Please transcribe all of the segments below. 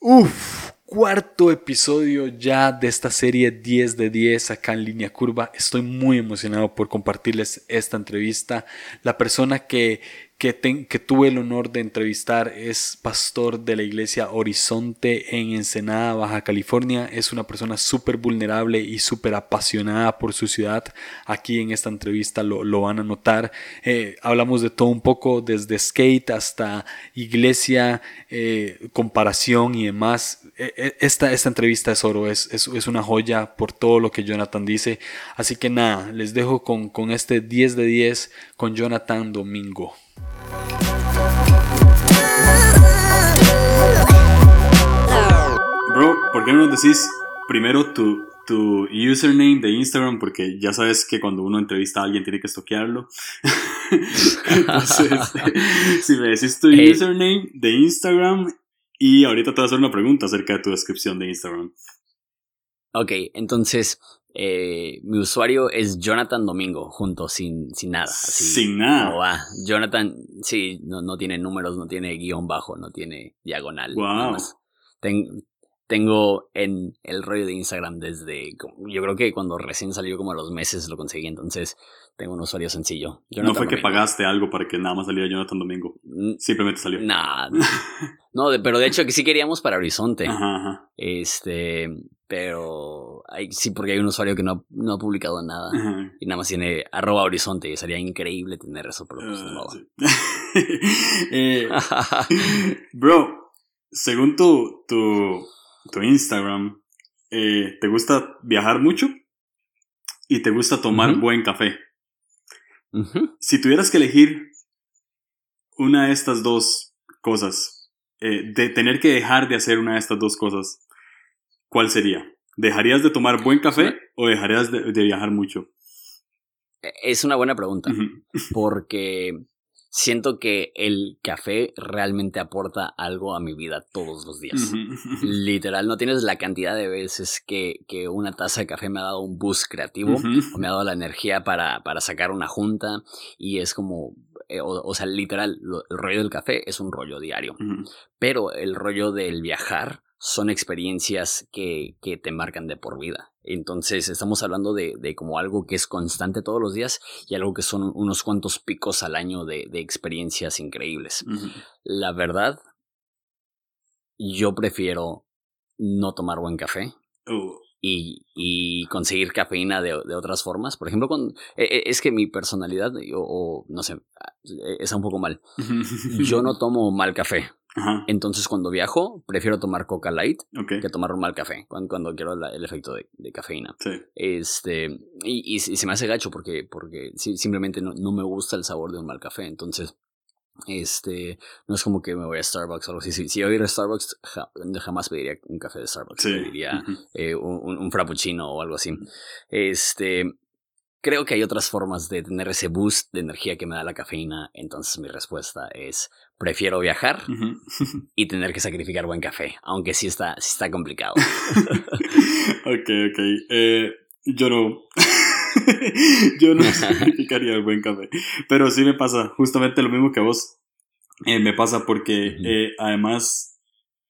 Uf, cuarto episodio ya de esta serie 10 de 10 acá en línea curva. Estoy muy emocionado por compartirles esta entrevista. La persona que que, tuve el honor de entrevistar es pastor de la iglesia Horizonte en Ensenada, Baja California. Es una persona súper vulnerable y súper apasionada por su ciudad. Aquí en esta entrevista lo, van a notar. Eh, hablamos de todo un poco, desde skate hasta iglesia, eh, comparación y demás. E, e, esta, esta entrevista es oro, es, es, una joya por todo lo que Jonathan dice. Así que nada, les dejo con, con este 10 de 10 con Jonathan Domingo. Bro, ¿por qué no nos decís primero tu, tu username de Instagram? Porque ya sabes que cuando uno entrevista a alguien tiene que estoquearlo. Entonces, si me decís tu username de Instagram y ahorita te voy a hacer una pregunta acerca de tu descripción de Instagram. Ok, entonces eh, mi usuario es Jonathan Domingo, junto, sin, sin nada. sin nada. Jonathan, sí, no, no, tiene números, no tiene guion bajo, no tiene diagonal. Wow. tengo en el rollo de Instagram desde, yo creo que cuando recién salió como a los meses lo conseguí, entonces tengo un usuario sencillo. no fue que pagaste algo para que nada más saliera Jonathan Domingo. Simplemente salió. Nada. no, pero de hecho que sí queríamos para Horizonte. Ajá, Este, pero sí, porque hay un usuario que no, no ha publicado nada. Y nada más tiene arroba horizonte. Y sería increíble tener eso, pero pues no. Eh, bro, según tu, tu, tu Instagram, eh, ¿te gusta viajar mucho? Y te gusta tomar buen café. Si tuvieras que elegir una de estas dos cosas, eh, de tener que dejar de hacer una de estas dos cosas, ¿cuál sería? ¿Dejarías de tomar buen café o dejarías de, viajar mucho? E, es una buena pregunta, porque siento que el café realmente aporta algo a mi vida todos los días. Literal, no tienes la cantidad de veces que, que, una taza de café me ha dado un boost creativo o me ha dado la energía para, para sacar una junta y es como, eh, o, sea, literal, el rollo del café es un rollo diario, pero el rollo del viajar son experiencias que, que, te marcan de por vida. Entonces estamos hablando de, de, como algo que es constante todos los días y algo que son unos cuantos picos al año de, de experiencias increíbles. La verdad, yo prefiero no tomar buen café. Uh. Y, y, conseguir cafeína de, de, otras formas. Por ejemplo, con, e, e, es que mi personalidad, o, o no sé, está un poco mal. Yo no tomo mal café. Entonces cuando viajo, prefiero tomar Coca Light que tomar un mal café, cuando, cuando quiero el efecto de, cafeína. Este, y, y, se me hace gacho porque, porque simplemente no, no, me gusta el sabor de un mal café. Entonces, este, no es como que me voy a Starbucks o algo así. Si, si yo ir a Starbucks, jamás pediría un café de Starbucks. Pediría eh, un, un, frappuccino o algo así. Este, creo que hay otras formas de tener ese boost de energía que me da la cafeína. Entonces mi respuesta es prefiero viajar y tener que sacrificar buen café, aunque sí está, sí está complicado. ok, ok. Eh, yo no. yo no sacrificaría el buen café. Pero sí me pasa justamente lo mismo que a vos. Eh, me pasa porque eh, además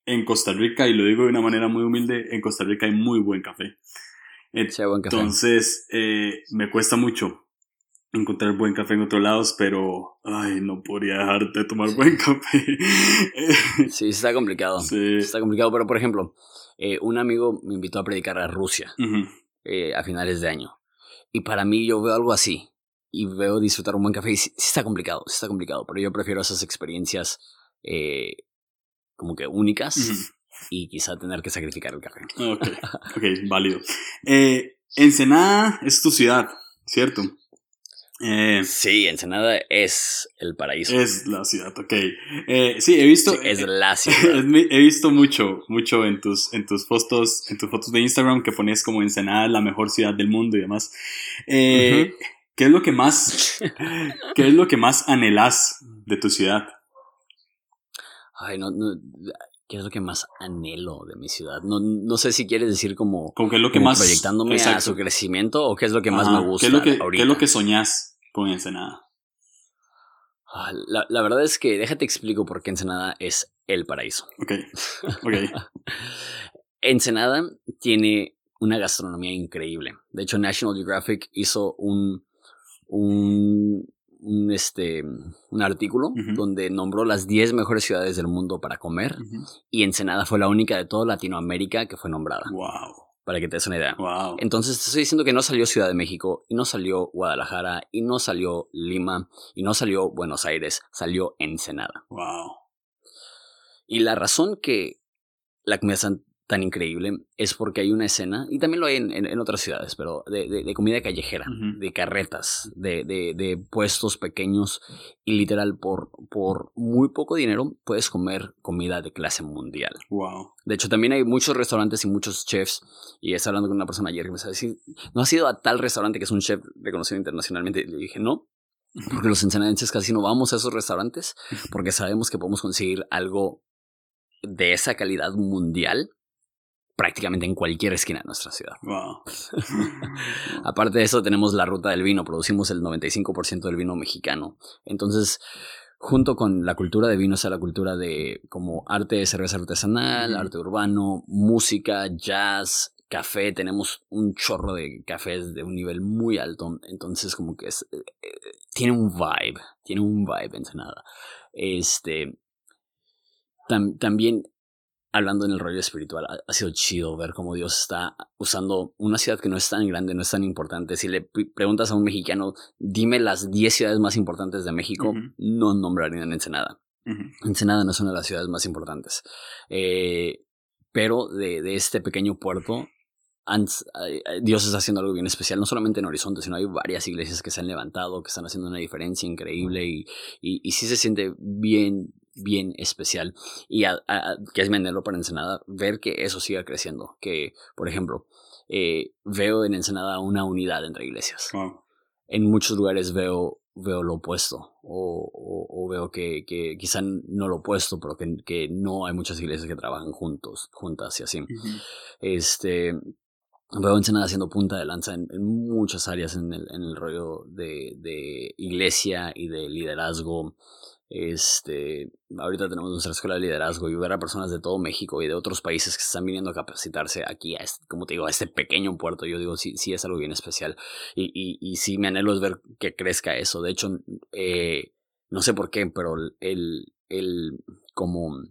en Costa Rica, y lo digo de una manera muy humilde, en Costa Rica hay muy buen café. Entonces, me cuesta mucho encontrar buen café en otros lados, pero ay, no podría dejar de tomar buen café. sí, está complicado. Sí. Está complicado, pero por ejemplo, eh, un amigo me invitó a predicar a Rusia eh, a finales de año. Y para mí yo veo algo así y veo disfrutar un buen café y sí, está complicado, sí está complicado, pero yo prefiero esas experiencias eh, como que únicas. Y quizá tener que sacrificar el café. Ok, ok, válido. Ensenada es tu ciudad, ¿cierto? Eh, sí, Ensenada es el paraíso. Es la ciudad, ok. Eh, sí, he visto. es la ciudad. he visto mucho, mucho en tus, en tus fotos, en tus fotos de Instagram que pones como Ensenada la mejor ciudad del mundo y demás. Eh, ¿Qué es lo que más, qué es lo que más anhelas de tu ciudad? Ay, no, ¿Qué es lo que más anhelo de mi ciudad? No, no sé si quieres decir como, ¿Con qué es lo que más, proyectándome a su crecimiento o qué es lo que más me gusta. ¿qué es lo que, ¿Qué es lo que soñás con Ensenada? Ah, la, la, verdad es que déjate explico por qué Ensenada es el paraíso. Ok, ok. Ensenada tiene una gastronomía increíble. De hecho, National Geographic hizo un, un, un este, un artículo donde nombró las 10 mejores ciudades del mundo para comer y Ensenada fue la única de toda Latinoamérica que fue nombrada. Wow. Para que te des una idea. Wow. Entonces te estoy diciendo que no salió Ciudad de México, y no salió Guadalajara, y no salió Lima, y no salió Buenos Aires, salió Ensenada. Wow. Y la razón que la comida tan increíble es porque hay una escena, y también lo hay en, otras ciudades, pero de, comida callejera, de carretas, de, de, puestos pequeños, y literal, por, por muy poco dinero puedes comer comida de clase mundial. Wow. De hecho, también hay muchos restaurantes y muchos chefs, y estaba hablando con una persona ayer que me decía, ¿no has ido a tal restaurante que es un chef reconocido internacionalmente? Y le dije, no, porque los ensenadenses casi no vamos a esos restaurantes, porque sabemos que podemos conseguir algo de esa calidad mundial prácticamente en cualquier esquina de nuestra ciudad. Aparte de eso, tenemos la ruta del vino, producimos el 95% del vino mexicano. Entonces, junto con la cultura de vino está la cultura de como arte de cerveza artesanal, arte urbano, música, jazz, café, tenemos un chorro de cafés de un nivel muy alto, entonces como que es, eh, eh, tiene un vibe, tiene un vibe Ensenada. Este, también hablando en el rollo espiritual, ha, sido chido ver cómo Dios está usando una ciudad que no es tan grande, no es tan importante. Si le preguntas a un mexicano, dime las 10 ciudades más importantes de México, no nombrarían Ensenada. Ensenada no es una de las ciudades más importantes. Eh, pero de, de, este pequeño puerto, Dios está haciendo algo bien especial, no solamente en Horizonte, sino hay varias iglesias que se han levantado, que están haciendo una diferencia increíble y, y, y sí se siente bien, bien especial. Y que es venderlo para Ensenada, ver que eso siga creciendo. Que, por ejemplo, eh, veo en Ensenada una unidad entre iglesias. En muchos lugares veo, veo lo opuesto. O, o, veo que, que, quizá no lo opuesto, pero que, que, no hay muchas iglesias que trabajan juntos, juntas y así. Este. Veo Ensenada haciendo punta de lanza en, muchas áreas en el, en el rollo de, de iglesia y de liderazgo este, ahorita tenemos nuestra escuela de liderazgo y ver a personas de todo México y de otros países que están viniendo a capacitarse aquí, a este, como te digo, a este pequeño puerto. Yo digo, sí, sí es algo bien especial. Y, y, y sí, me anhelo es ver que crezca eso. De hecho, eh, no sé por qué, pero el, el, como,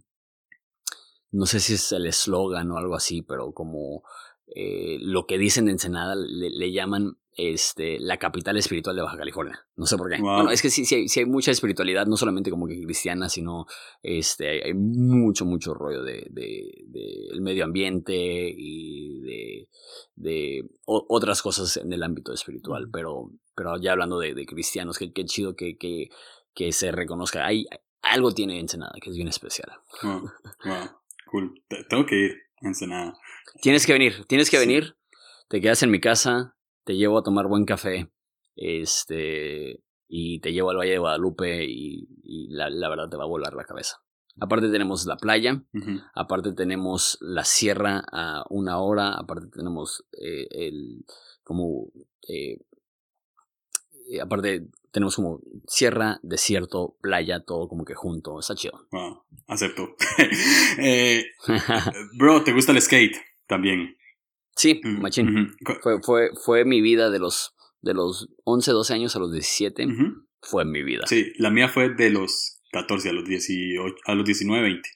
no sé si es el eslogan o algo así, pero como eh, lo que dicen de Ensenada le, le llaman este, la capital espiritual de Baja California. No sé por qué. Bueno, es que sí, sí hay, hay, mucha espiritualidad, no solamente como que cristiana, sino este, hay, mucho, mucho rollo de, de, el medio ambiente y de, de otras cosas en el ámbito espiritual. Pero, pero ya hablando de, cristianos, qué, chido que, que, que, se reconozca. Hay, algo tiene Ensenada que es bien especial. Wow, cool. Tengo que ir a Ensenada. Tienes que venir, tienes que venir. Te quedas en mi casa, te llevo a tomar buen café, este, y te llevo al Valle de Guadalupe y, la, verdad te va a volar la cabeza. Aparte tenemos la playa, aparte tenemos la sierra a una hora, aparte tenemos eh, el, como, eh, eh, aparte tenemos como sierra, desierto, playa, todo como que junto, está chido. acepto. bro, ¿te gusta el skate? También. Sí, machín. fue, fue, fue mi vida de los, de los 11, 12 años a los 17. Fue mi vida. Sí, la mía fue de los 14 a los, 18, a los 19, 20.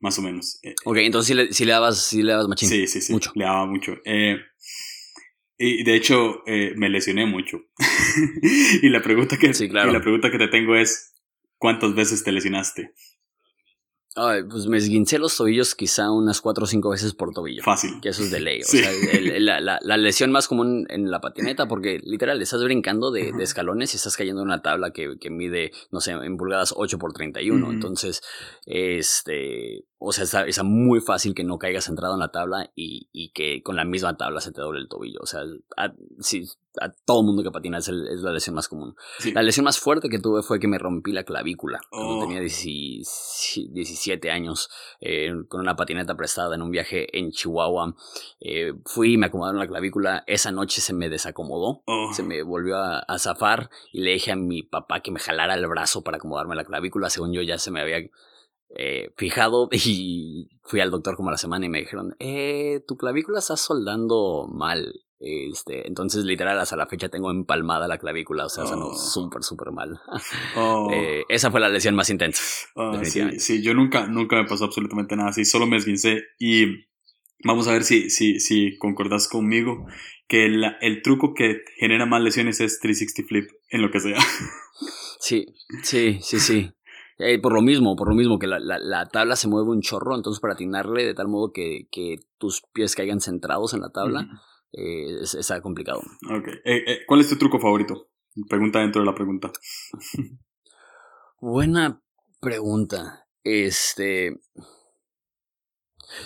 Más o menos. Eh, ok, entonces sí le, le, dabas, sí le dabas machín. Sí, sí, sí. Mucho. Le daba mucho. Eh, y de hecho, eh, me lesioné mucho. y, la pregunta que, y la pregunta que te tengo es, ¿cuántas veces te lesionaste? Ay, pues me esguincé los tobillos quizá unas cuatro o cinco veces por tobillo. Fácil. Que eso es de ley. O sea, la, la, lesión más común en la patineta, porque literal estás brincando de, de escalones y estás cayendo en una tabla que, que, mide, no sé, en pulgadas 8 por 31. Entonces, este. O sea, está, es muy fácil que no caigas centrado en la tabla y, y, que con la misma tabla se te doble el tobillo. O sea, si a todo mundo que patina es, la lesión más común. La lesión más fuerte que tuve fue que me rompí la clavícula cuando oh. tenía 17 años eh, con una patineta prestada en un viaje en Chihuahua. Eh, fui y me acomodaron la clavícula. Esa noche se me desacomodó, oh. se me volvió a, zafar y le dije a mi papá que me jalara el brazo para acomodarme la clavícula. Según yo ya se me había eh, fijado y fui al doctor como la semana y me dijeron, eh, tu clavícula está soldando mal. Este, entonces, literal, hasta la fecha tengo empalmada la clavícula, o sea, oh. súper, súper mal. Oh. Eh, esa fue la lesión más intensa. Ah, sí, sí, yo nunca, nunca me pasó absolutamente nada así, solo me esguincé y vamos a ver si, si, si concordas conmigo que el truco que genera más lesiones es 360 flip en lo que sea. Sí, sí, sí, sí. Eh, por lo mismo, por lo mismo que la, la, tabla se mueve un chorro, entonces para atinarle de tal modo que, que tus pies caigan centrados en la tabla, eh, es, es, complicado. Ok. Eh, ¿Cuál es tu truco favorito? Pregunta dentro de la pregunta. Buena pregunta. Este.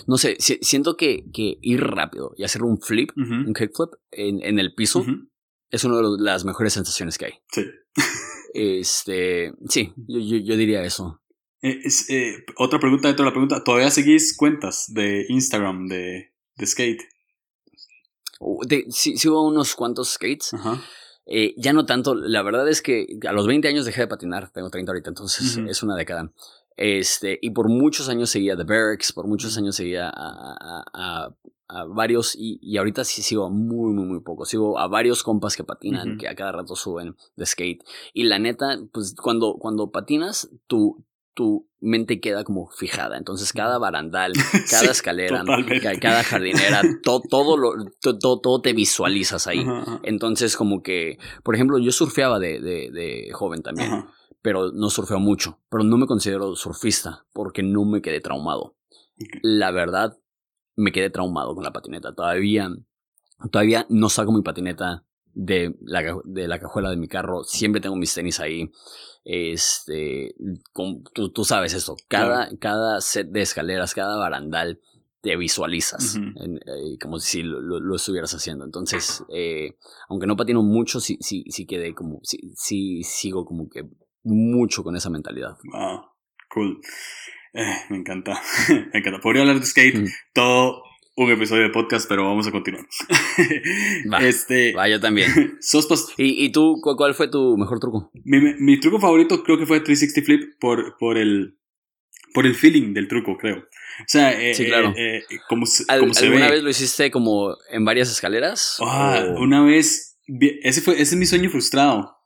No sé, siento que, que, ir rápido y hacer un flip, un kickflip en, en el piso, es una de las mejores sensaciones que hay. Sí. Este, sí, yo, yo, diría eso. Eh, eh, otra pregunta dentro de la pregunta, ¿todavía seguís cuentas de Instagram de, de skate? Uh, sí, sigo unos cuantos skates. Eh, ya no tanto, la verdad es que a los 20 años dejé de patinar, tengo 30 ahorita, entonces es una década. Este, y por muchos años seguía The Barracks, por muchos años seguía a, a, a varios y, y, ahorita sí sigo muy, muy, muy poco. Sigo a varios compas que patinan, que a cada rato suben de skate. Y la neta, pues cuando, cuando patinas, tu, tu mente queda como fijada. Entonces cada barandal, cada escalera, cada jardinera, todo, todo, lo, todo, todo, te visualizas ahí. Entonces como que, por ejemplo, yo surfeaba de, de, de joven también. Pero no surfeo mucho. Pero no me considero surfista porque no me quedé traumado. La verdad, me quedé traumado con la patineta. Todavía, todavía no saco mi patineta de la, de la cajuela de mi carro. Siempre tengo mis tenis ahí. Este, tú, tú, sabes eso. Cada, cada set de escaleras, cada barandal, te visualizas eh, como si lo, lo, estuvieras haciendo. Entonces, eh, aunque no patino mucho, sí, sí, sí quedé como, sí, sí sigo como que mucho con esa mentalidad. Wow, cool. Eh, me encanta, me encanta. Podría hablar de skate mm. todo un episodio de podcast, pero vamos a continuar. Va, este, va yo también. Sos ¿Y, ¿Y, tú, cuál fue tu mejor truco? Mi, mi, truco favorito creo que fue 360 Flip por, por, el, por el feeling del truco, creo. O sea, eh, sí, claro. Eh, eh como, como se ¿Alguna vez lo hiciste como en varias escaleras? Ah, una vez, ese, fue, ese es mi sueño frustrado.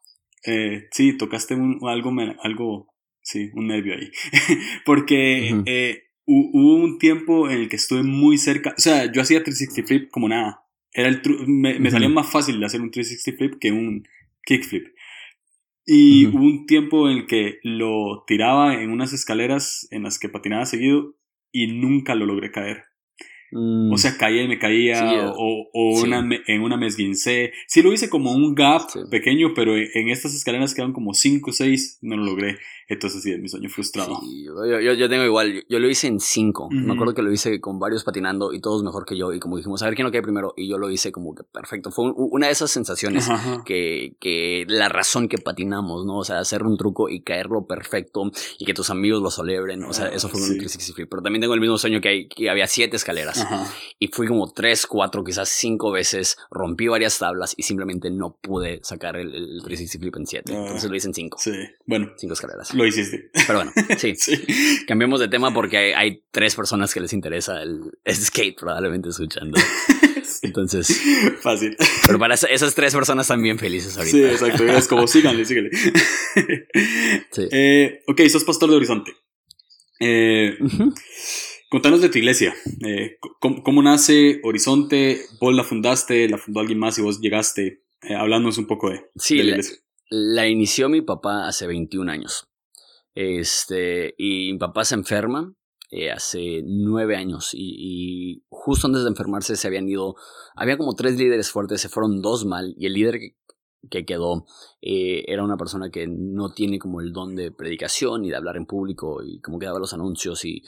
Eh, sí, tocaste un, algo, algo sí, un nervio ahí. Porque eh, hubo un tiempo en el que estuve muy cerca, o sea, yo hacía 360 flip como nada. Era el me, me salía más fácil hacer un 360 flip que un kickflip. Y hubo un tiempo en el que lo tiraba en unas escaleras en las que patinaba seguido y nunca lo logré caer. O mm. sea, caía y me caía, o, o una, en una me esguincé. Sí lo hice como un gap pequeño, pero en estas escaleras quedan como 5 o 6, no lo logré. Entonces sí, es mi sueño frustrado. yo, yo, yo, tengo igual, yo, lo hice en 5. Me acuerdo que lo hice con varios patinando y todos mejor que yo. Y como dijimos, a ver quién lo cae primero. Y yo lo hice como que perfecto. Fue una de esas sensaciones que, que la razón que patinamos, ¿no? O sea, hacer un truco y caerlo perfecto y que tus amigos lo celebren. O sea, eso fue un 360 Pero también tengo el mismo sueño que, hay, que había 7 escaleras. Y fui como 3, 4, quizás 5 veces. Rompí varias tablas y simplemente no pude sacar el, el 360 flip en 7. Ah. Entonces lo hice en 5. Sí, bueno. 5 escaleras. Lo hiciste. Pero bueno, sí. Cambiemos de tema porque hay, tres personas que les interesa el, skate probablemente escuchando. Entonces. Fácil. Pero para esas tres personas están bien felices ahorita. Sí, exacto. Es como síganle, síganle. Sí. Eh, ok, sos pastor de Horizonte. Eh, Contanos de tu iglesia. Eh, ¿cómo, nace Horizonte? ¿Vos la fundaste? ¿La fundó alguien más y vos llegaste? Eh, hablándonos un poco de, sí, la iglesia. La, inició mi papá hace 21 años. Este, y mi papá se enferma eh, hace nueve años y, justo antes de enfermarse se habían ido, había como tres líderes fuertes, se fueron dos mal y el líder que, quedó eh, era una persona que no tiene como el don de predicación y de hablar en público y como que daba los anuncios y,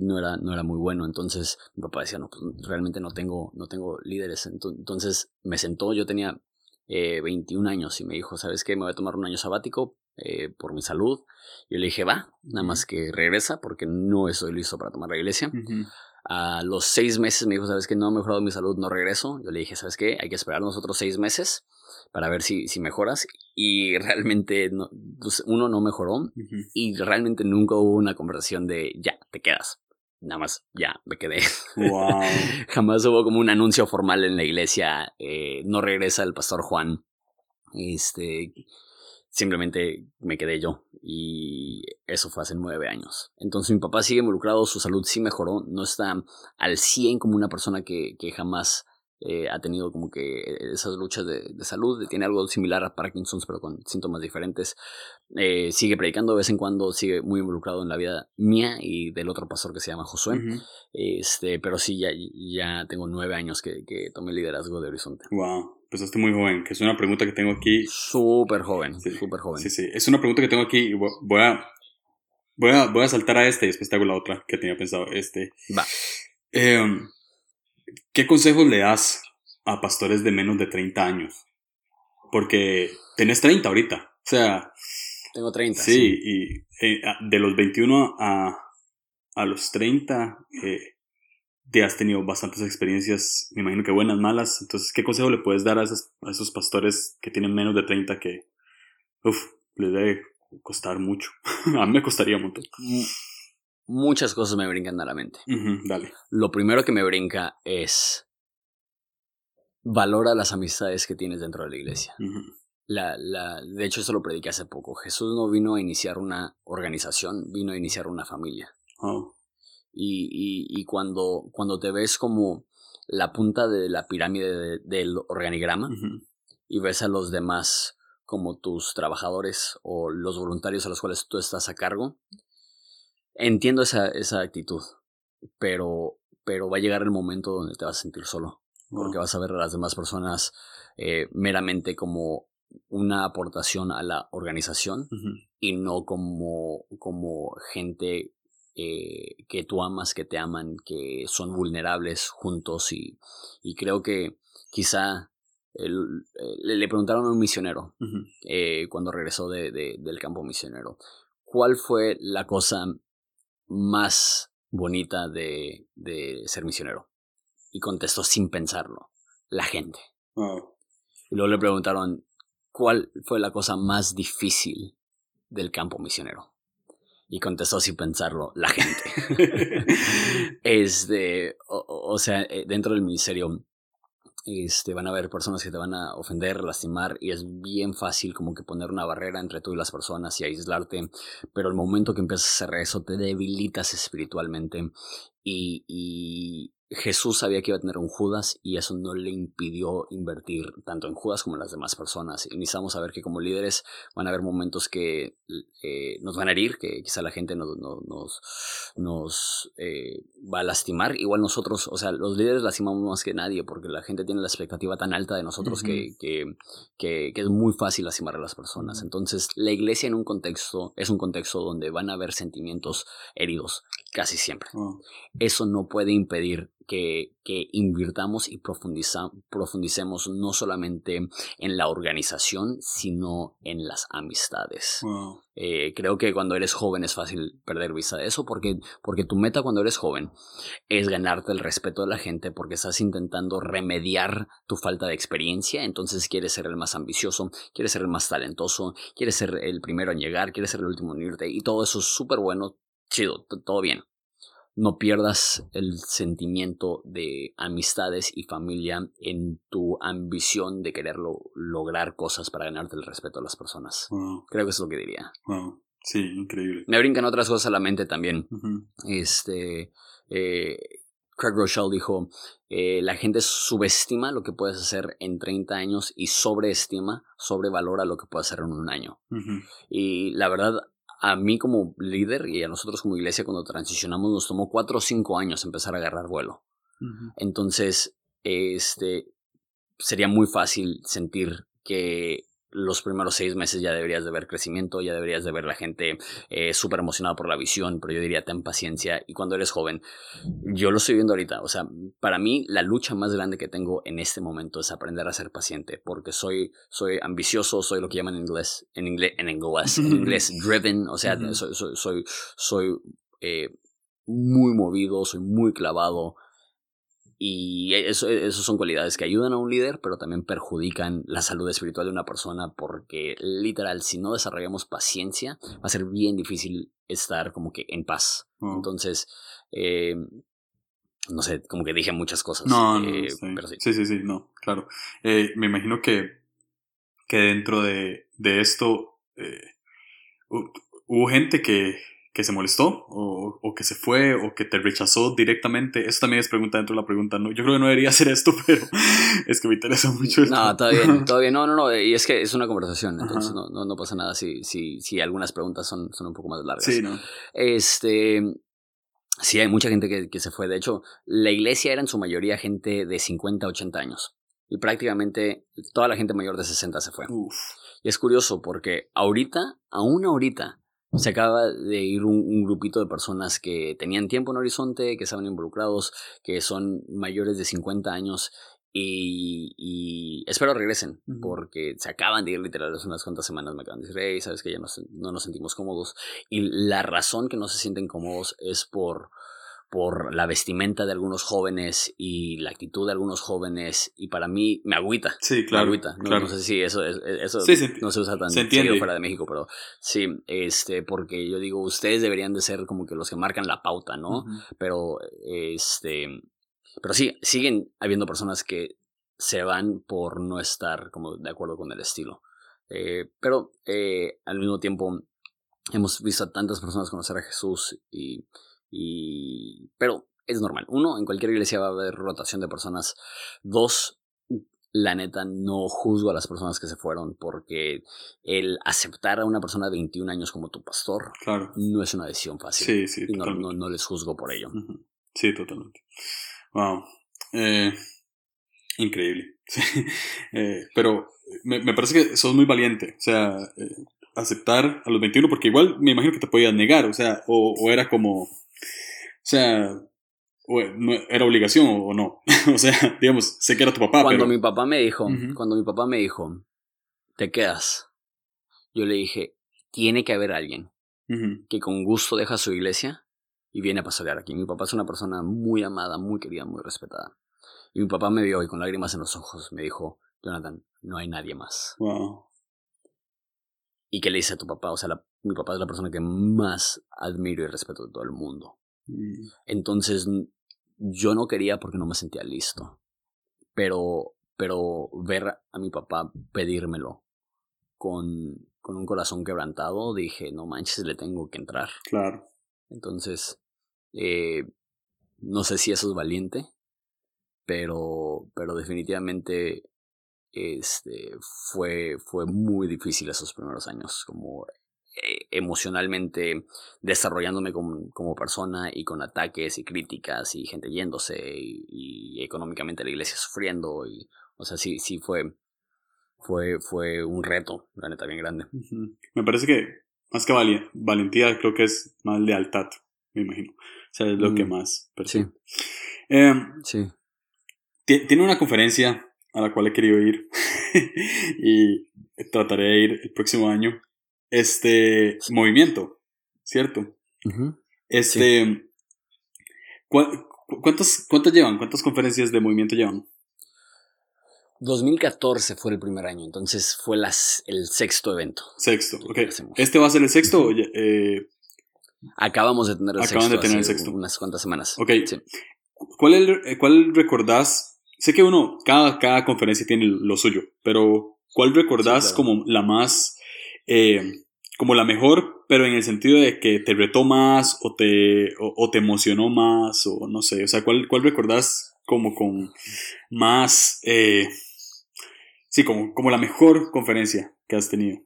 no, era, no era muy bueno. Entonces mi papá decía, no, pues realmente no tengo, no tengo líderes. Entonces me sentó, yo tenía 21 años y me dijo, ¿sabes qué? Me voy a tomar un año sabático por mi salud. Yo le dije, va, nada más que regresa porque no estoy listo para tomar la iglesia. A los seis meses me dijo, ¿sabes qué? No ha mejorado mi salud, no regreso. Yo le dije, ¿sabes qué? Hay que esperar nosotros seis meses para ver si, si mejoras. Y realmente no, pues, uno no mejoró y realmente nunca hubo una conversación de ya, te quedas. Nada más, ya, me quedé. Wow. Jamás hubo como un anuncio formal en la iglesia, eh, no regresa el pastor Juan. Este, simplemente me quedé yo y eso fue hace nueve años. Entonces mi papá sigue involucrado, su salud sí mejoró, no está al 100 como una persona que, que jamás eh, ha tenido como que esas luchas de, salud, tiene algo similar a Parkinson's pero con síntomas diferentes. Eh, sigue predicando de vez en cuando, sigue muy involucrado en la vida mía y del otro pastor que se llama Josué. este, pero sí, ya, ya tengo nueve años que, que tomé liderazgo de Horizonte. Wow, empezaste muy joven, que es una pregunta que tengo aquí. Súper joven, súper joven. Sí, sí, es una pregunta que tengo aquí y voy a, voy a, voy a saltar a este y después te hago la otra que tenía pensado. Este. Va. Eh, ¿Qué consejos le das a pastores de menos de 30 años? Porque tenés 30 ahorita. O sea. Tengo 30. Sí, y eh, de los 21 a, a los 30, eh, te has tenido bastantes experiencias, me imagino que buenas, malas. Entonces, ¿qué consejo le puedes dar a esos, a esos pastores que tienen menos de 30 que, uff, les debe costar mucho? a mí me costaría un montón. Muchas cosas me brincan a la mente. dale. Lo primero que me brinca es valora las amistades que tienes dentro de la iglesia. la, la, de hecho, eso lo prediqué hace poco. Jesús no vino a iniciar una organización, vino a iniciar una familia. Oh. Y, y, y, cuando, cuando te ves como la punta de la pirámide del organigrama y ves a los demás como tus trabajadores o los voluntarios a los cuales tú estás a cargo, Entiendo esa, esa actitud, pero, pero va a llegar el momento donde te vas a sentir solo, porque vas a ver a las demás personas eh, meramente como una aportación a la organización y no como, como gente eh, que tú amas, que te aman, que son vulnerables juntos y, y creo que quizá eh, le, preguntaron a un misionero cuando regresó de, del campo misionero, ¿cuál fue la cosa más bonita de, de ser misionero? Y contestó sin pensarlo, la gente. Y luego le preguntaron, ¿cuál fue la cosa más difícil del campo misionero? Y contestó sin pensarlo, la gente. este, o, sea, eh, dentro del ministerio este, van a haber personas que te van a ofender, lastimar y es bien fácil como que poner una barrera entre tú y las personas y aislarte, pero el momento que empiezas a hacer eso te debilitas espiritualmente y, y, Jesús sabía que iba a tener un Judas y eso no le impidió invertir tanto en Judas como en las demás personas. Y necesitamos saber que como líderes van a haber momentos que eh, nos van a herir, que quizá la gente nos, nos, nos eh, va a lastimar. Igual nosotros, o sea, los líderes lastimamos más que nadie porque la gente tiene la expectativa tan alta de nosotros que, que, que, es muy fácil lastimar a las personas. Entonces, la iglesia en un contexto es un contexto donde van a haber sentimientos heridos casi siempre. Oh. Eso no puede impedir que, que invirtamos y profundicemos no solamente en la organización, sino en las amistades. Eh, creo que cuando eres joven es fácil perder vista de eso porque, porque tu meta cuando eres joven es ganarte el respeto de la gente porque estás intentando remediar tu falta de experiencia, entonces quieres ser el más ambicioso, quieres ser el más talentoso, quieres ser el primero en llegar, quieres ser el último en irte y todo eso es súper bueno, chido, todo bien no pierdas el sentimiento de amistades y familia en tu ambición de querer lograr cosas para ganarte el respeto de las personas. Creo que es lo que diría. Sí, increíble. Me brincan otras cosas a la mente también. Este. Eh, Craig Rochelle dijo: eh, La gente subestima lo que puedes hacer en 30 años y sobreestima, sobrevalora lo que puedes hacer en un año. Y la verdad, a mí como líder y a nosotros como iglesia cuando transicionamos nos tomó cuatro o cinco años empezar a agarrar vuelo. Entonces, este, sería muy fácil sentir que los primeros seis meses ya deberías de ver crecimiento, ya deberías de ver la gente eh, súper emocionada por la visión, pero yo diría ten paciencia y cuando eres joven, yo lo estoy viendo ahorita, o sea, para mí la lucha más grande que tengo en este momento es aprender a ser paciente, porque soy, soy ambicioso, soy lo que llaman en inglés, en inglés, en inglés, en inglés driven, o sea, soy, soy, soy, soy eh, muy movido, soy muy clavado, y eso, eso son cualidades que ayudan a un líder, pero también perjudican la salud espiritual de una persona porque literal, si no desarrollamos paciencia, va a ser bien difícil estar como que en paz. Oh. Entonces, eh, no sé, como que dije muchas cosas. No, eh, sí. sí. sí, no, claro. Eh, me imagino que, que dentro de, de esto hubo gente que, que se molestó o, o, que se fue o que te rechazó directamente. Eso también es pregunta dentro de la pregunta. ¿no? Yo creo que no debería hacer esto, pero es que me interesa mucho. Esto. No, todo bien, todo bien. No, no, no. Y es que es una conversación, entonces no, no, no, pasa nada si, si, si algunas preguntas son, son un poco más largas. Sí, ¿no? Este. Sí, hay mucha gente que, que se fue. De hecho, la iglesia era en su mayoría gente de 50, 80 años. Y prácticamente toda la gente mayor de 60 se fue. Uf. Y es curioso porque ahorita, aún ahorita, se acaba de ir un, grupito de personas que tenían tiempo en Horizonte, que estaban involucrados, que son mayores de 50 años y, espero regresen, porque se acaban de ir literal hace unas cuantas semanas, me acaban de decir, hey, sabes que ya no nos sentimos cómodos. Y la razón que no se sienten cómodos es por por la vestimenta de algunos jóvenes y la actitud de algunos jóvenes y para mí me agüita. Sí, claro. Me agüita. No, sé si eso, eso no se usa tan se fuera de México, pero sí, este, porque yo digo, ustedes deberían de ser como que los que marcan la pauta, ¿no? Pero, este, pero sí, siguen habiendo personas que se van por no estar como de acuerdo con el estilo. Eh, pero eh, al mismo tiempo hemos visto a tantas personas conocer a Jesús y y, pero es normal. Uno, en cualquier iglesia va a haber rotación de personas. Dos, la neta, no juzgo a las personas que se fueron porque el aceptar a una persona de 21 años como tu pastor no es una decisión fácil. Sí, sí. Y no, no, les juzgo por ello. Sí, totalmente. Wow. Eh, increíble. Eh, pero me, me, parece que sos muy valiente. O sea, eh, aceptar a los 21, porque igual me imagino que te podías negar. O sea, o era como o sea, ¿era obligación o no? o sea, digamos, sé que era tu papá. Cuando mi papá me dijo, cuando mi papá me dijo, te quedas, yo le dije, tiene que haber alguien que con gusto deja su iglesia y viene a pastorear aquí. Mi papá es una persona muy amada, muy querida, muy respetada. Y mi papá me vio y con lágrimas en los ojos me dijo, Jonathan, no hay nadie más. Wow. ¿Y qué le dice a tu papá? O sea, mi papá es la persona que más admiro y respeto de todo el mundo. Mm. Entonces, yo no quería porque no me sentía listo. Pero, pero ver a mi papá pedírmelo con, con un corazón quebrantado, dije, no manches, le tengo que entrar. Claro. Entonces, eh, no sé si eso es valiente, pero, pero definitivamente este, fue, fue muy difícil esos primeros años, como eh, emocionalmente desarrollándome como, como, persona y con ataques y críticas y gente yéndose y, económicamente la iglesia sufriendo y o sea sí sí fue fue fue un reto la neta bien grande. Me parece que más que valentía creo que es más lealtad me imagino. O sea es lo que mm, más sí. em, sí. tiene una conferencia a la cual he querido ir y trataré de ir el próximo año este movimiento, ¿cierto? Este, ¿cuántas, ¿cuántas llevan? ¿Cuántas conferencias de movimiento llevan? 2014 fue el primer año, entonces fue las, el sexto evento. Sexto, ok. ¿Este va a ser el sexto? Eh, Acabamos de tener el Acaban de tener el sexto. Unas cuantas semanas. Ok. ¿Cuál, eh, ¿Cuál recordás? Sé que uno, cada, cada conferencia tiene lo suyo, pero ¿cuál recordás como la más eh, como la mejor, pero en el sentido de que te retó más o te, o, te emocionó más o no sé, o sea, ¿cuál, cuál recordás como con más, eh, sí, como, como la mejor conferencia que has tenido?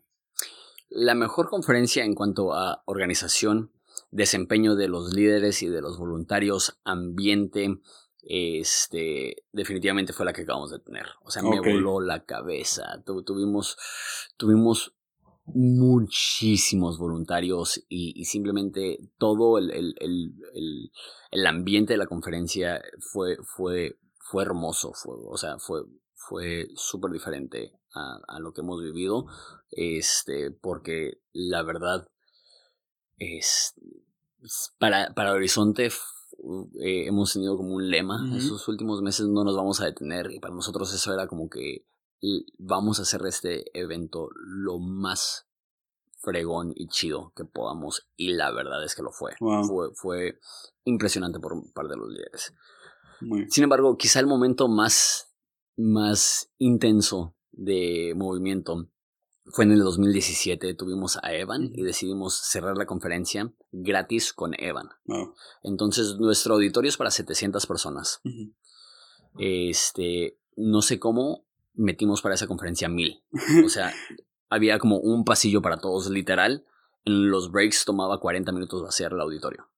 La mejor conferencia en cuanto a organización, desempeño de los líderes y de los voluntarios, ambiente, este, definitivamente fue la que acabamos de tener. O sea, me voló la cabeza. tuvimos, tuvimos muchísimos voluntarios y, simplemente todo el, el, el, el, ambiente de la conferencia fue, fue, fue hermoso. Fue, o sea, fue, fue súper diferente a, a, lo que hemos vivido. Este, porque la verdad es para, para Horizonte eh, hemos tenido como un lema. en Esos últimos meses no nos vamos a detener y para nosotros eso era como que vamos a hacer este evento lo más fregón y chido que podamos y la verdad es que lo fue. Fue, fue impresionante por un par de los líderes. Sin embargo, quizá el momento más, más intenso de movimiento fue en el 2017, tuvimos a Evan y decidimos cerrar la conferencia gratis con Evan. Entonces, nuestro auditorio es para 700 personas. Este, no sé cómo metimos para esa conferencia mil. O sea, había como un pasillo para todos, literal. En los breaks tomaba 40 minutos vaciar el auditorio.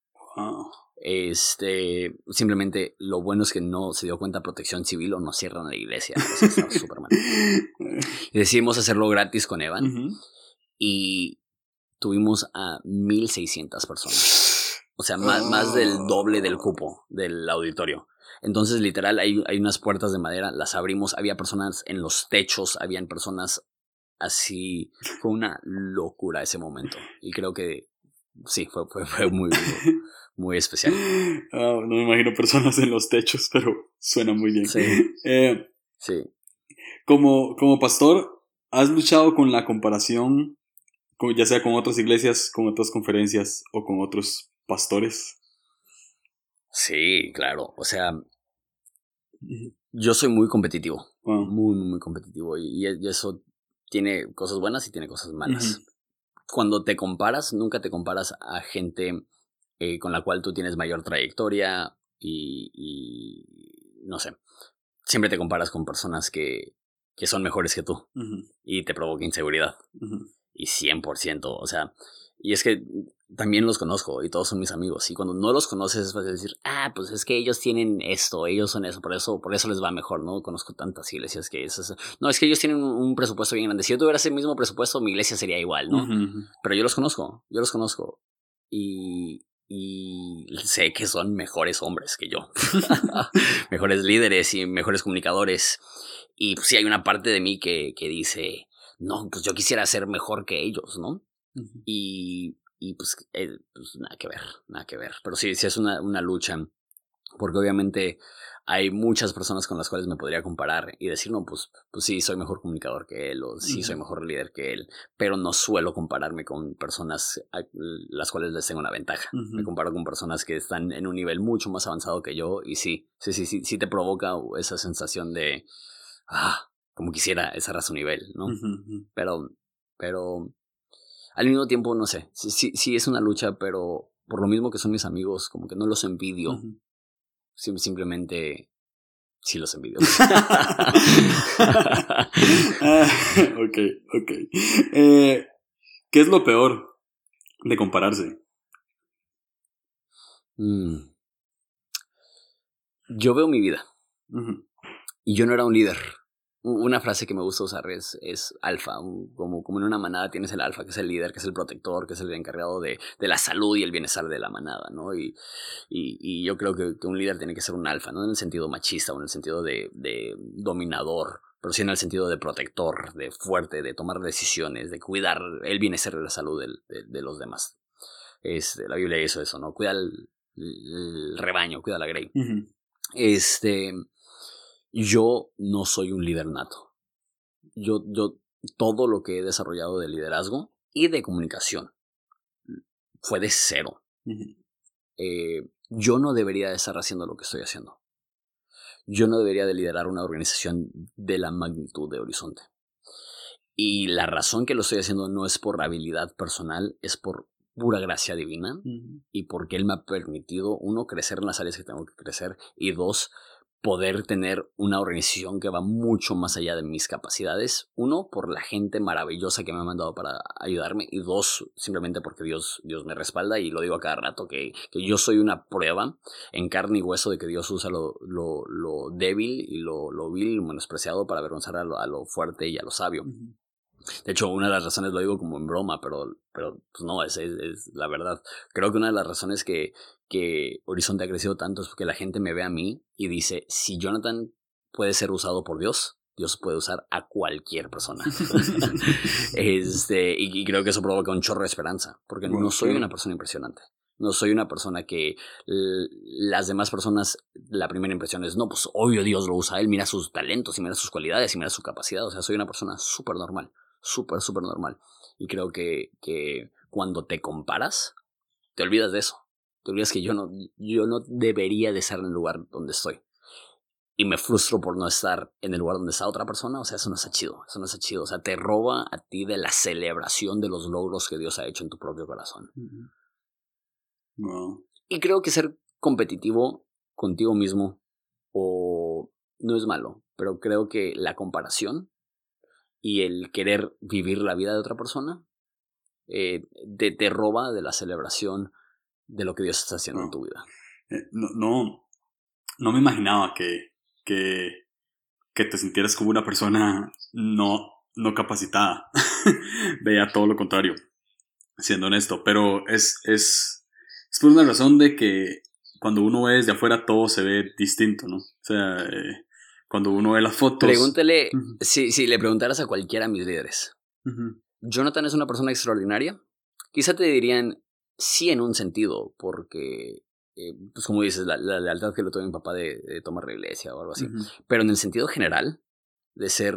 Este, simplemente lo bueno es que no se dio cuenta Protección Civil o no cierran la iglesia. Y decidimos hacerlo gratis con Evan. Y tuvimos a 1600 personas. O sea, más, más, del doble del cupo del auditorio. Entonces, literal, hay, hay unas puertas de madera, las abrimos, había personas en los techos, habían personas así. Fue una locura ese momento. Y creo que sí, fue, fue, fue muy, muy especial. Ah, no me imagino personas en los techos, pero suena muy bien. Sí. Eh, sí. Como, como pastor, ¿has luchado con la comparación, ya sea con otras iglesias, con otras conferencias o con otros pastores? Sí, claro. O sea, yo soy muy competitivo. Muy, muy competitivo. Y, y, eso tiene cosas buenas y tiene cosas malas. Cuando te comparas, nunca te comparas a gente eh, con la cual tú tienes mayor trayectoria y, no sé, siempre te comparas con personas que, que son mejores que tú y te provoca inseguridad. Y 100%, o sea, y es que también los conozco y todos son mis amigos. Y cuando no los conoces es fácil decir, ah, pues es que ellos tienen esto, ellos son eso, por eso, por eso les va mejor, ¿no? Conozco tantas iglesias que es No, es que ellos tienen un, presupuesto bien grande. Si yo tuviera ese mismo presupuesto, mi iglesia sería igual, ¿no? Pero yo los conozco, yo los conozco. Y, y sé que son mejores hombres que yo, mejores líderes y mejores comunicadores. Y pues sí hay una parte de mí que, que dice, no, pues yo quisiera ser mejor que ellos, ¿no? Y, y pues, eh, pues, nada que ver, nada que ver. Pero sí, sí es una, una lucha, porque obviamente hay muchas personas con las cuales me podría comparar y decir, no, pues, pues sí, soy mejor comunicador que él o sí, soy mejor líder que él, pero no suelo compararme con personas a las cuales les tengo una ventaja. Me comparo con personas que están en un nivel mucho más avanzado que yo y sí, sí, sí, sí, sí te provoca esa sensación de, ah, como quisiera esa a su nivel, ¿no? Pero, pero, al mismo tiempo, no sé, sí, sí, es una lucha, pero por lo mismo que son mis amigos, como que no los envidio simplemente sí los envidio. Ah, ok, ok. Eh, ¿Qué es lo peor de compararse? Mm. Yo veo mi vida. Y yo no era un líder. Una frase que me gusta usar es, es alfa, como, como en una manada tienes el alfa, que es el líder, que es el protector, que es el encargado de, de la salud y el bienestar de la manada, ¿no? Y, y, y yo creo que, que, un líder tiene que ser un alfa, no en el sentido machista o en el sentido de, de dominador, pero sí en el sentido de protector, de fuerte, de tomar decisiones, de cuidar el bienestar de la salud de, de, los demás. La Biblia hizo eso, ¿no? Cuida el, rebaño, cuida la grey. Este yo no soy un líder nato. Yo, yo, todo lo que he desarrollado de liderazgo y de comunicación fue de cero. Eh, yo no debería de estar haciendo lo que estoy haciendo. Yo no debería de liderar una organización de la magnitud de Horizonte. Y la razón que lo estoy haciendo no es por habilidad personal, es por pura gracia divina y porque Él me ha permitido, uno, crecer en las áreas que tengo que crecer y dos, poder tener una organización que va mucho más allá de mis capacidades. Uno, por la gente maravillosa que me ha mandado para ayudarme. Y dos, simplemente porque Dios, Dios me respalda. Y lo digo a cada rato, que, que yo soy una prueba en carne y hueso de que Dios usa lo, lo, lo débil y lo, lo vil y menospreciado para avergonzar a lo, a lo fuerte y a lo sabio. De hecho, una de las razones lo digo como en broma, pero, pero pues no, es, es, la verdad. Creo que una de las razones que, que Horizonte ha crecido tanto es porque la gente me ve a mí y dice, si Jonathan puede ser usado por Dios, Dios puede usar a cualquier persona. este, y, creo que eso provoca un chorro de esperanza, porque no soy una persona impresionante. No soy una persona que las demás personas, la primera impresión es, no, pues obvio Dios lo usa a él, mira sus talentos y mira sus cualidades y mira su capacidad. O sea, soy una persona súper normal súper, súper normal. Y creo que, que cuando te comparas, te olvidas de eso. Te olvidas que yo no, yo no debería de estar en el lugar donde estoy. Y me frustro por no estar en el lugar donde está otra persona. O sea, eso no está chido. Eso no está chido. O sea, te roba a ti de la celebración de los logros que Dios ha hecho en tu propio corazón. Y creo que ser competitivo contigo mismo o no es malo, pero creo que la comparación y el querer vivir la vida de otra persona eh, te, roba de la celebración de lo que Dios está haciendo en tu vida. Eh, no, no, me imaginaba que, que, que, te sintieras como una persona no, no capacitada. Veía todo lo contrario, siendo honesto. Pero es, es, es por una razón de que cuando uno ve desde afuera todo se ve distinto, ¿no? O sea, eh, cuando uno ve las fotos. Pregúntele, si, si, le preguntaras a cualquiera de mis líderes, ¿Jonathan es una persona extraordinaria? Quizá te dirían sí en un sentido, porque, eh, pues como dices, la, lealtad que le tuvo mi papá de, tomar la iglesia o algo así. Pero en el sentido general, de ser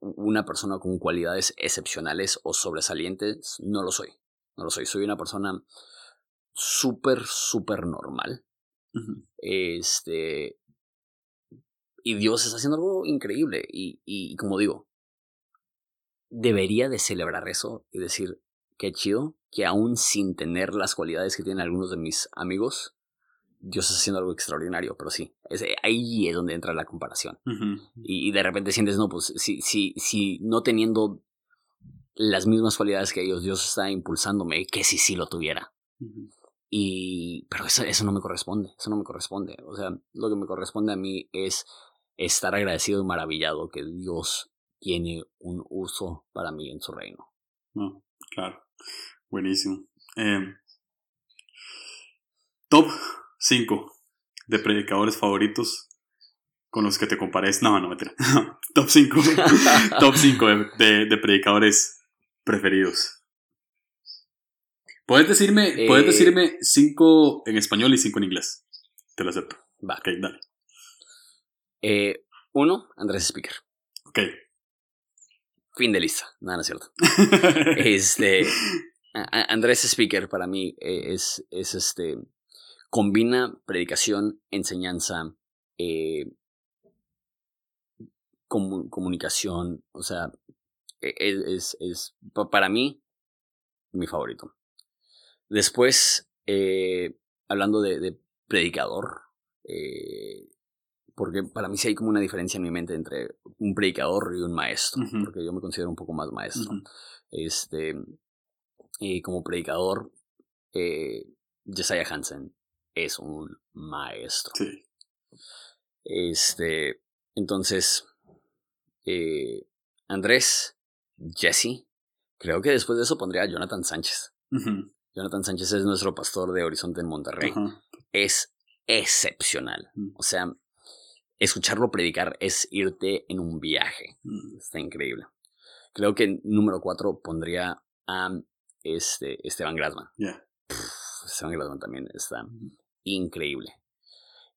una persona con cualidades excepcionales o sobresalientes, no lo soy. No lo soy. Soy una persona súper, súper normal. Este, y Dios está haciendo algo increíble. Y, y como digo, debería de celebrar eso y decir, qué chido, que aún sin tener las cualidades que tienen algunos de mis amigos, Dios está haciendo algo extraordinario, pero sí, es, ahí es donde entra la comparación. y, de repente sientes, no, pues si, si, si no teniendo las mismas cualidades que ellos, Dios está impulsándome, que si sí lo tuviera. Y, pero eso, eso no me corresponde, eso no me corresponde. O sea, lo que me corresponde a mí es estar agradecido y maravillado que Dios tiene un uso para mí en su reino. claro, buenísimo. Em, top 5 de predicadores favoritos con los que te compares. No, no, mentira. top 5. top 5 de, de, predicadores preferidos. Puedes decirme, puedes eh, decirme 5 en español y 5 en inglés. Te lo acepto. Va. Ok, dale. Eh, uno, Andrés Speaker. Ok. Fin de lista. Nada, no es cierto. este. Andrés Speaker para mí eh, es, es este. Combina predicación, enseñanza, eh, comunicación. O sea, e, e, es, es, para mí mi favorito. Después, eh, hablando de, de predicador, eh, porque para mí sí hay como una diferencia en mi mente entre un predicador y un maestro, porque yo me considero un poco más maestro. Este, y como predicador, eh, Jesiah Hansen es un maestro. Sí. Este, entonces, eh, Andrés, Jesse, creo que después de eso pondría a Jonathan Sánchez. Jonathan Sánchez es nuestro pastor de Horizonte en Monterrey. Es excepcional. O sea, escucharlo predicar es irte en un viaje. Mm. Está increíble. Creo que número cuatro pondría a este, Esteban Grasman. Esteban Grasman también está increíble.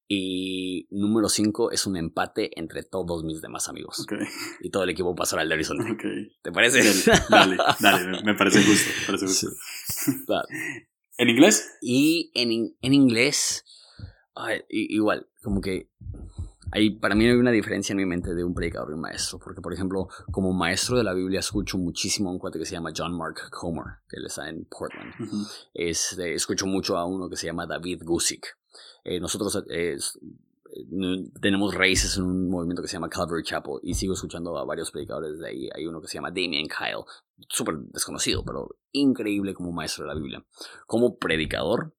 Y número cinco es un empate entre todos mis demás amigos. Y todo el equipo pastoral de Arizona. ¿Te parece? Dale, dale, me parece justo. parece justo. ¿En inglés? Y en, en inglés, igual, como que para mí hay una diferencia en mi mente de un predicador y un maestro, porque por ejemplo, como maestro de la Biblia escucho muchísimo a un cuate que se llama John Mark Comer, que él está en Portland. Este, escucho mucho a uno que se llama David Gusick. Eh, nosotros eh, tenemos raíces en un movimiento que se llama Calvary Chapel y sigo escuchando a varios predicadores de ahí. Hay uno que se llama Damien Kyle, súper desconocido, pero increíble como maestro de la Biblia. Como predicador,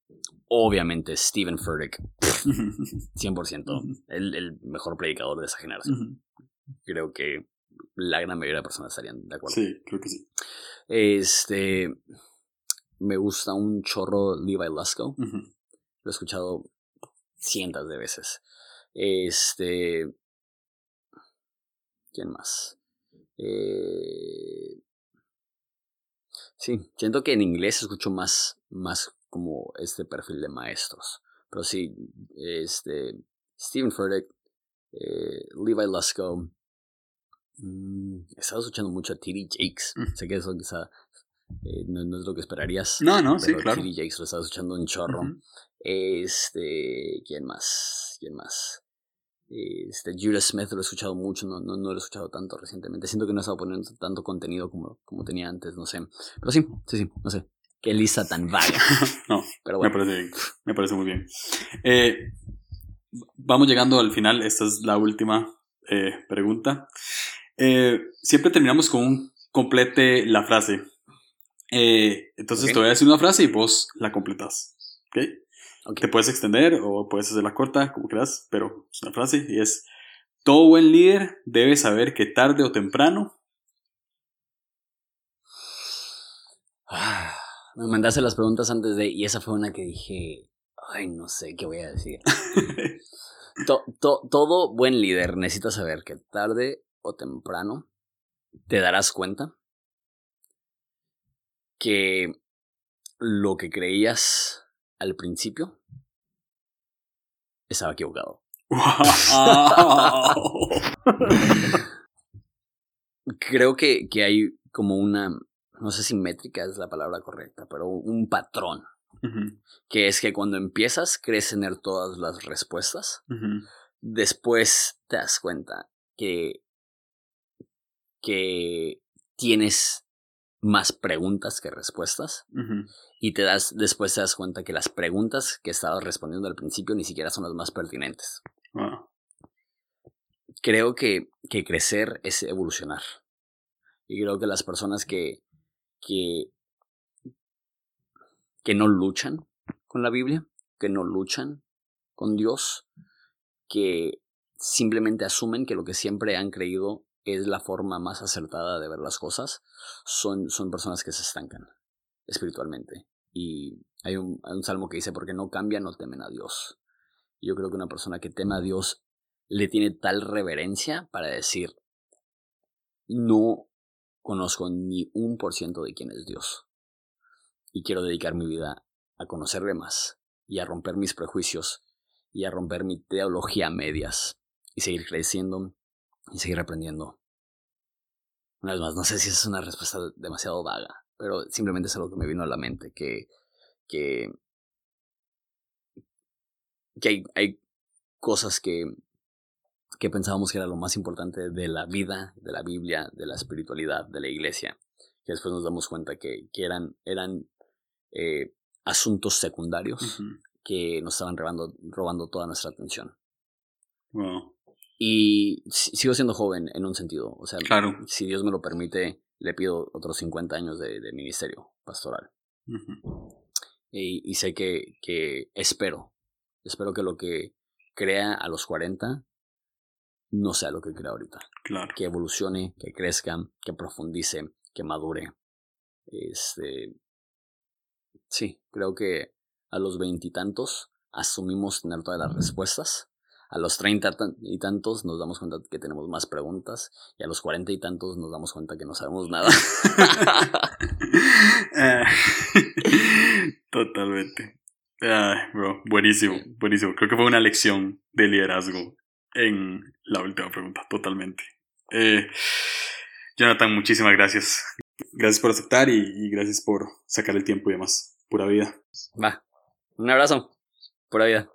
obviamente Stephen Furtick, 100%, el, el mejor predicador de esa generación. Creo que la gran mayoría de personas estarían de acuerdo. Sí, creo que sí. Este, me gusta un chorro Levi Lusco. Lo he escuchado cientos de veces. Este. ¿Quién más? Eh, sí, siento que en inglés escucho más, más como este perfil de maestros. Pero sí, este. Stephen Furtick, eh, Levi Lusco. Mm, he estado escuchando mucho a T.D. Jakes. Sé que eso quizá eh, no, es lo que esperarías. No, no, sí, claro. T.D. Jakes lo estaba escuchando un chorro. Este, ¿quién más? ¿Quién más? Este, Judah Smith lo he escuchado mucho, no, no, no, lo he escuchado tanto recientemente. Siento que no he estado poniendo tanto contenido como, como tenía antes, no sé. Pero sí, sí, sí, no sé. Qué lista tan vaga. no, pero bueno. me parece Me parece muy bien. Eh, vamos llegando al final. Esta es la última eh, pregunta. Eh, siempre terminamos con un complete la frase. entonces te voy a decir una frase y vos la completas. ¿Ok? Te puedes extender o puedes hacerla corta, como quieras, pero es una frase y es, todo buen líder debe saber que tarde o temprano... me mandaste las preguntas antes de... Y esa fue una que dije, ay, no sé qué voy a decir. todo buen líder necesita saber que tarde o temprano te darás cuenta que lo que creías al principio estaba equivocado. Creo que, que, hay como una, no sé si métrica es la palabra correcta, pero un patrón. Que es que cuando empiezas crees tener todas las respuestas. Después te das cuenta que, que tienes más preguntas que respuestas. Y te das, después te das cuenta que las preguntas que estabas respondiendo al principio ni siquiera son las más pertinentes. Creo que, que crecer es evolucionar. Y creo que las personas que, que, que no luchan con la Biblia, que no luchan con Dios, que simplemente asumen que lo que siempre han creído es la forma más acertada de ver las cosas, son, son personas que se estancan espiritualmente. Y hay un, un salmo que dice, porque no cambian, no temen a Dios. Yo creo que una persona que teme a Dios le tiene tal reverencia para decir, no conozco ni un por ciento de quién es Dios. Y quiero dedicar mi vida a conocerle más y a romper mis prejuicios y a romper mi teología a medias y seguir creciendo y seguir aprendiendo. Una vez más, no sé si es una respuesta demasiado vaga, pero simplemente es algo que me vino a la mente, que, que, que hay, hay cosas que, que pensábamos que era lo más importante de la vida, de la Biblia, de la espiritualidad, de la iglesia, que después nos damos cuenta que, que eran, eran eh, asuntos secundarios que nos estaban robando, robando toda nuestra atención. Y sigo siendo joven en un sentido. O sea, si Dios me lo permite, le pido otros 50 años de, ministerio pastoral. y, y, sé que, que espero, espero que lo que crea a los 40 no sea lo que crea ahorita. Claro. Que evolucione, que crezca, que profundice, que madure. Este. Sí, creo que a los veintitantos asumimos tener todas las respuestas a los treinta y tantos nos damos cuenta que tenemos más preguntas y a los cuarenta y tantos nos damos cuenta que no sabemos nada. Totalmente. bro, buenísimo, buenísimo. Creo que fue una lección de liderazgo en la última pregunta, totalmente. Eh, Jonathan, muchísimas gracias. Gracias por aceptar y, y gracias por sacar el tiempo y demás. Pura vida. Va. Un abrazo. Pura vida.